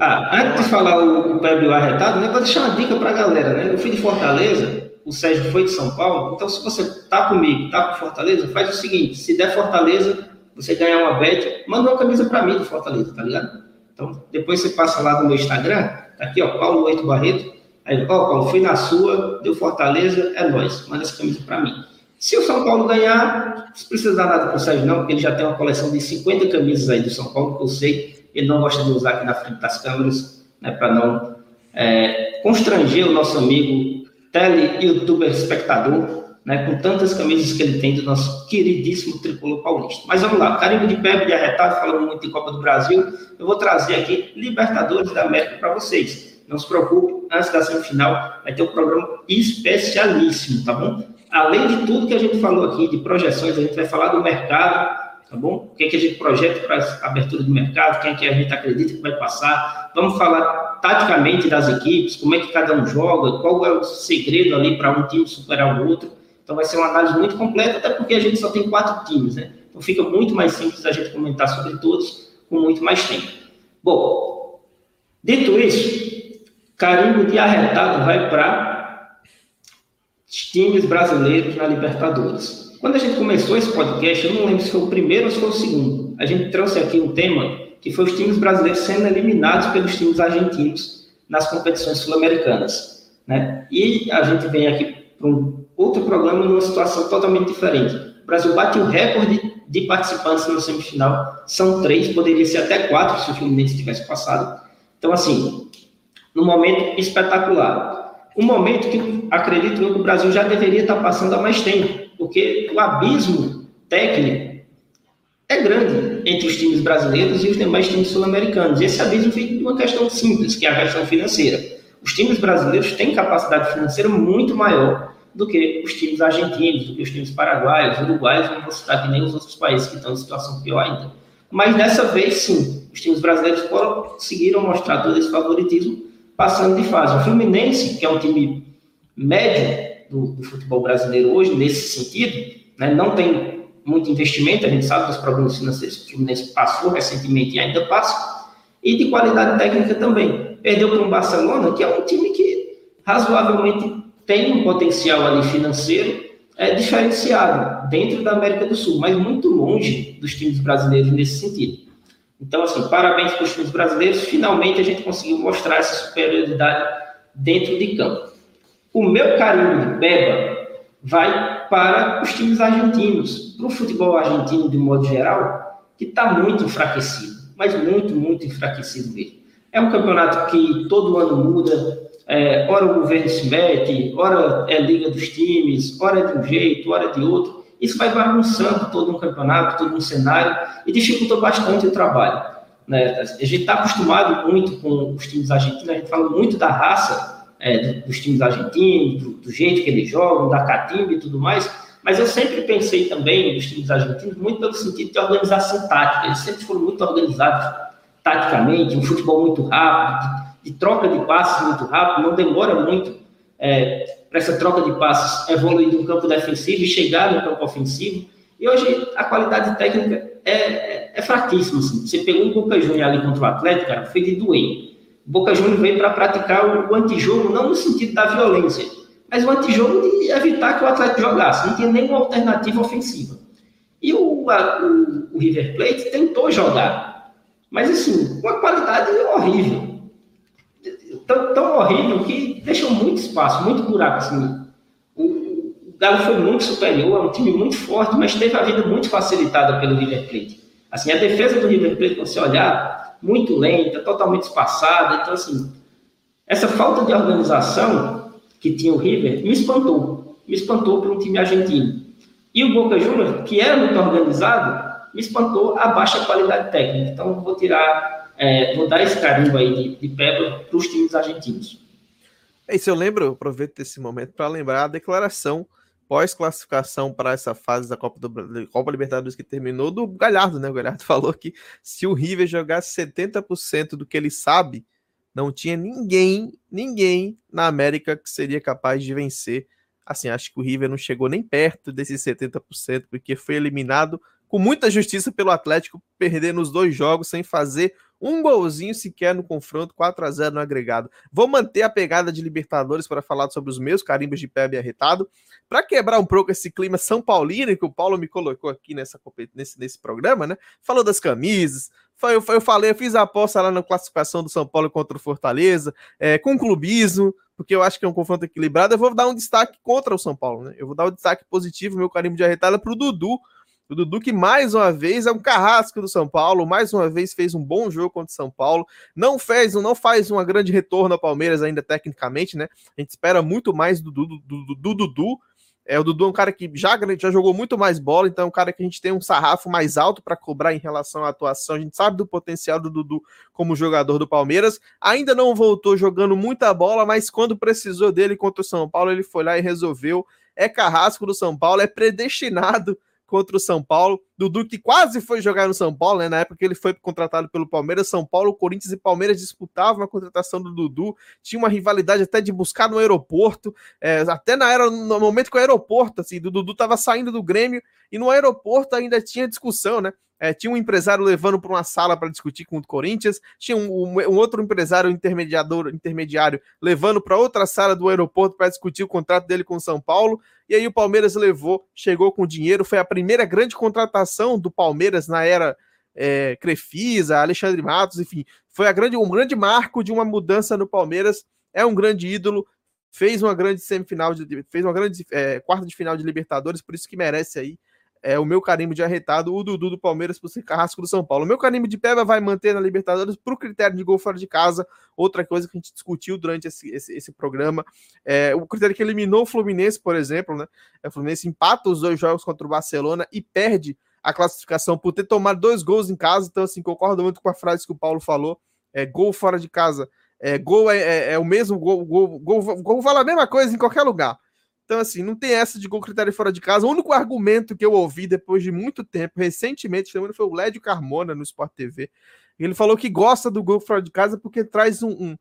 Ah, antes de falar o, o Peba e o Arretado, né, vou deixar uma dica para a galera. Né? Eu fui de Fortaleza, o Sérgio foi de São Paulo, então se você tá comigo, tá com Fortaleza, faz o seguinte: se der Fortaleza, você ganhar uma bet, manda uma camisa para mim do Fortaleza, tá ligado? Então, depois você passa lá no meu Instagram, tá aqui, ó, Paulo Oito Barreto. Aí, ó, Paulo, fui na sua, deu Fortaleza, é nós. Manda essa camisa para mim. Se o São Paulo ganhar, não precisa dar nada para o Sérgio, não, porque ele já tem uma coleção de 50 camisas aí do São Paulo, que eu sei, ele não gosta de usar aqui na frente das câmeras, né, para não é, constranger o nosso amigo tele-youtuber espectador, né, com tantas camisas que ele tem do nosso queridíssimo tricolor paulista. Mas vamos lá, carimbo de pé de arretado, falando muito em Copa do Brasil, eu vou trazer aqui Libertadores da América para vocês. Não se preocupe, antes da semifinal vai ter um programa especialíssimo, tá bom? Além de tudo que a gente falou aqui, de projeções, a gente vai falar do mercado, tá bom? O que, é que a gente projeta para a abertura do mercado, quem é que a gente acredita que vai passar. Vamos falar taticamente das equipes, como é que cada um joga, qual é o segredo ali para um time superar o outro. Então vai ser uma análise muito completa, até porque a gente só tem quatro times, né? Então fica muito mais simples a gente comentar sobre todos com muito mais tempo. Bom, dito isso, carimbo de arretado vai para times brasileiros na Libertadores. Quando a gente começou esse podcast, eu não lembro se foi o primeiro ou se foi o segundo. A gente trouxe aqui um tema que foi os times brasileiros sendo eliminados pelos times argentinos nas competições sul-americanas. Né? E a gente vem aqui para um outro programa numa situação totalmente diferente. O Brasil bate o recorde de participantes na semifinal, são três, poderia ser até quatro se o Fluminense tivesse passado. Então, assim, no momento espetacular. Um momento que acredito que o Brasil já deveria estar passando há mais tempo, porque o abismo técnico é grande entre os times brasileiros e os demais times sul-americanos. Esse abismo vem de uma questão simples, que é a questão financeira. Os times brasileiros têm capacidade financeira muito maior do que os times argentinos, do que os times paraguaios, uruguaios, não vou citar que nem os outros países que estão em situação pior ainda. Mas dessa vez, sim, os times brasileiros conseguiram mostrar todo esse favoritismo passando de fase. O Fluminense, que é um time médio do, do futebol brasileiro hoje, nesse sentido, né, não tem muito investimento, a gente sabe dos problemas financeiros que o Fluminense passou recentemente e ainda passa, e de qualidade técnica também. Perdeu para um Barcelona, que é um time que razoavelmente tem um potencial ali financeiro é, diferenciado dentro da América do Sul, mas muito longe dos times brasileiros nesse sentido. Então, assim, parabéns para os times brasileiros, finalmente a gente conseguiu mostrar essa superioridade dentro de campo. O meu carinho de Beba vai para os times argentinos, para o futebol argentino de modo geral, que está muito enfraquecido, mas muito, muito enfraquecido mesmo. É um campeonato que todo ano muda, é, ora o governo se mete, ora é liga dos times, ora é de um jeito, ora é de outro. Isso vai bagunçando todo um campeonato, todo um cenário e dificulta bastante o trabalho. Né? A gente está acostumado muito com os times argentinos, a gente fala muito da raça é, dos times argentinos, do, do, jeito que eles jogam, da catimba e tudo mais, mas eu sempre pensei também nos times argentinos muito pelo sentido de organização tática, eles sempre foram muito organizados taticamente, um futebol muito rápido, de, troca de passes muito rápido, não demora muito é, para essa troca de passes evoluir do campo defensivo e chegar no campo ofensivo, e hoje a qualidade técnica é, é, é fraquíssima. Assim. Você pegou um Boca Juniors ali contra o Atlético, cara, foi de doer. Boca Juniors veio para praticar o, o antijogo, não no sentido da violência, mas o antijogo de evitar que o Atlético jogasse, não tinha nenhuma alternativa ofensiva. E o, a, o, o River Plate tentou jogar, mas assim, com a qualidade horrível. Tão, tão horrível que deixou muito espaço, muito buraco. Assim. O, o Galo foi muito superior, é um time muito forte, mas teve a vida muito facilitada pelo River Plate. Assim, a defesa do River Plate, quando você olhar, muito lenta, totalmente espaçada. Então, assim, essa falta de organização que tinha o River me espantou. Me espantou para um time argentino. E o Boca Juniors, que era muito organizado, me espantou a baixa qualidade técnica. Então, vou tirar, é, esse carimbo aí de, de para os times argentinos. É isso, eu lembro, aproveito esse momento para lembrar a declaração pós-classificação para essa fase da Copa, do, Copa Libertadores que terminou do Galhardo, né? O Galhardo falou que se o River jogasse 70% do que ele sabe, não tinha ninguém, ninguém na América que seria capaz de vencer. Assim, acho que o River não chegou nem perto desses 70%, porque foi eliminado com muita justiça pelo Atlético, perdendo os dois jogos sem fazer um golzinho sequer no confronto, 4 a 0 no agregado. Vou manter a pegada de Libertadores para falar sobre os meus carimbos de pé arretado, para quebrar um pouco esse clima São Paulino que o Paulo me colocou aqui nessa, nesse, nesse programa, né? Falou das camisas, eu, eu falei, eu fiz a aposta lá na classificação do São Paulo contra o Fortaleza, é, com clubismo, porque eu acho que é um confronto equilibrado. Eu vou dar um destaque contra o São Paulo, né? Eu vou dar um destaque positivo, meu carimbo de arretada, para o Dudu, o Dudu, que mais uma vez é um carrasco do São Paulo, mais uma vez fez um bom jogo contra o São Paulo. Não fez, não faz uma grande retorno ao Palmeiras ainda tecnicamente, né? A gente espera muito mais do Dudu. Do, do. É, o Dudu é um cara que já, já jogou muito mais bola, então é um cara que a gente tem um sarrafo mais alto para cobrar em relação à atuação. A gente sabe do potencial do Dudu como jogador do Palmeiras. Ainda não voltou jogando muita bola, mas quando precisou dele contra o São Paulo, ele foi lá e resolveu. É carrasco do São Paulo, é predestinado contra o São Paulo. Dudu que quase foi jogar no São Paulo, né? Na época que ele foi contratado pelo Palmeiras, São Paulo, Corinthians e Palmeiras disputavam a contratação do Dudu. Tinha uma rivalidade até de buscar no aeroporto, é, até na era no momento que o aeroporto, assim, do Dudu estava saindo do Grêmio e no aeroporto ainda tinha discussão, né? É, tinha um empresário levando para uma sala para discutir com o Corinthians, tinha um, um, um, outro empresário intermediador, intermediário levando para outra sala do aeroporto para discutir o contrato dele com o São Paulo. E aí o Palmeiras levou, chegou com dinheiro, foi a primeira grande contratação do Palmeiras na era é, Crefisa, Alexandre Matos, enfim, foi a grande, um grande marco de uma mudança no Palmeiras. É um grande ídolo, fez uma grande semifinal, de, fez uma grande é, quarta de final de Libertadores, por isso que merece aí é, o meu carimbo de arretado, o Dudu do Palmeiras por ser carrasco do São Paulo. O meu carimbo de Peba vai manter na Libertadores por critério de gol fora de casa, outra coisa que a gente discutiu durante esse, esse, esse programa. É, o critério que eliminou o Fluminense, por exemplo, né? É, o Fluminense empata os dois jogos contra o Barcelona e perde a classificação por ter tomado dois gols em casa. Então, assim, concordo muito com a frase que o Paulo falou. É, gol fora de casa. É, gol é, é, é o mesmo gol, gol, gol, gol vale a mesma coisa em qualquer lugar. Então, assim, não tem essa de gol critério fora de casa. O único argumento que eu ouvi depois de muito tempo, recentemente, foi o Lédio Carmona no Sport TV. Ele falou que gosta do gol fora de casa porque traz um, um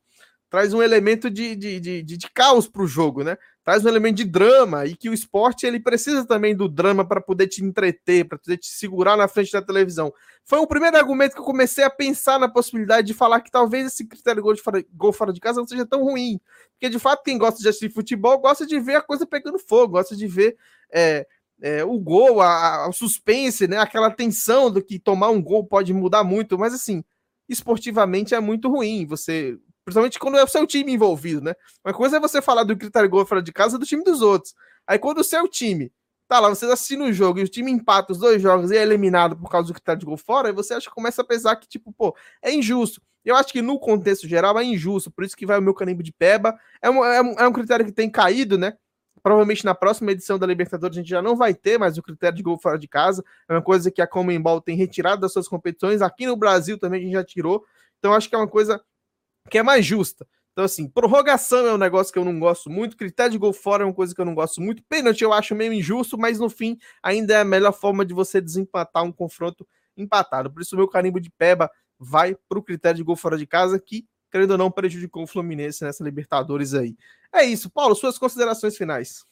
traz um elemento de, de, de, de, de caos para o jogo, né? Traz um elemento de drama e que o esporte ele precisa também do drama para poder te entreter, para poder te segurar na frente da televisão. Foi o primeiro argumento que eu comecei a pensar na possibilidade de falar que talvez esse critério gol, de fora, gol fora de casa não seja tão ruim, porque de fato quem gosta de assistir futebol gosta de ver a coisa pegando fogo, gosta de ver é, é, o gol, a, a, suspense, né? Aquela tensão do que tomar um gol pode mudar muito, mas assim esportivamente é muito ruim. Você Principalmente quando é o seu time envolvido, né? Uma coisa é você falar do critério gol fora de casa do time dos outros. Aí quando o seu time tá lá, vocês assinam o jogo e o time empata os dois jogos e é eliminado por causa do critério de gol fora, aí você acha que começa a pesar que, tipo, pô, é injusto. Eu acho que no contexto geral é injusto, por isso que vai o meu carimbo de peba. É um, é um, é um critério que tem caído, né? Provavelmente na próxima edição da Libertadores a gente já não vai ter mais o critério de gol fora de casa. É uma coisa que a Comembol tem retirado das suas competições. Aqui no Brasil também a gente já tirou. Então acho que é uma coisa que é mais justa. Então, assim, prorrogação é um negócio que eu não gosto muito, critério de gol fora é uma coisa que eu não gosto muito, pênalti eu acho meio injusto, mas no fim ainda é a melhor forma de você desempatar um confronto empatado. Por isso, meu carimbo de peba vai para o critério de gol fora de casa, que, querendo ou não, prejudicou o Fluminense nessa Libertadores aí. É isso, Paulo, suas considerações finais.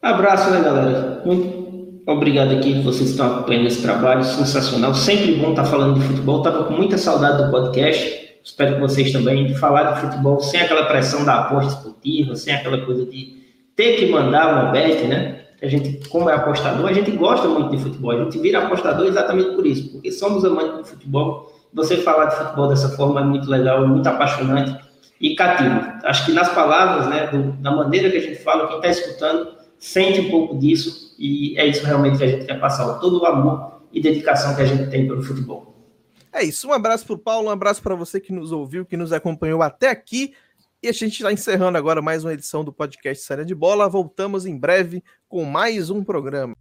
Abraço, né, galera? Muito obrigado aqui, vocês estão acompanhando esse trabalho sensacional. Sempre bom estar falando de futebol. Tava com muita saudade do podcast espero que vocês também, de falar de futebol sem aquela pressão da aposta esportiva, sem aquela coisa de ter que mandar uma bet, né? A gente, como é apostador, a gente gosta muito de futebol. A gente vira apostador exatamente por isso, porque somos amantes de futebol. Você falar de futebol dessa forma é muito legal, é muito apaixonante e cativo. Acho que nas palavras, né, do, da maneira que a gente fala, quem está escutando sente um pouco disso e é isso realmente que a gente quer passar, todo o amor e dedicação que a gente tem pelo futebol. É isso. Um abraço para o Paulo, um abraço para você que nos ouviu, que nos acompanhou até aqui. E a gente está encerrando agora mais uma edição do podcast Série de Bola. Voltamos em breve com mais um programa.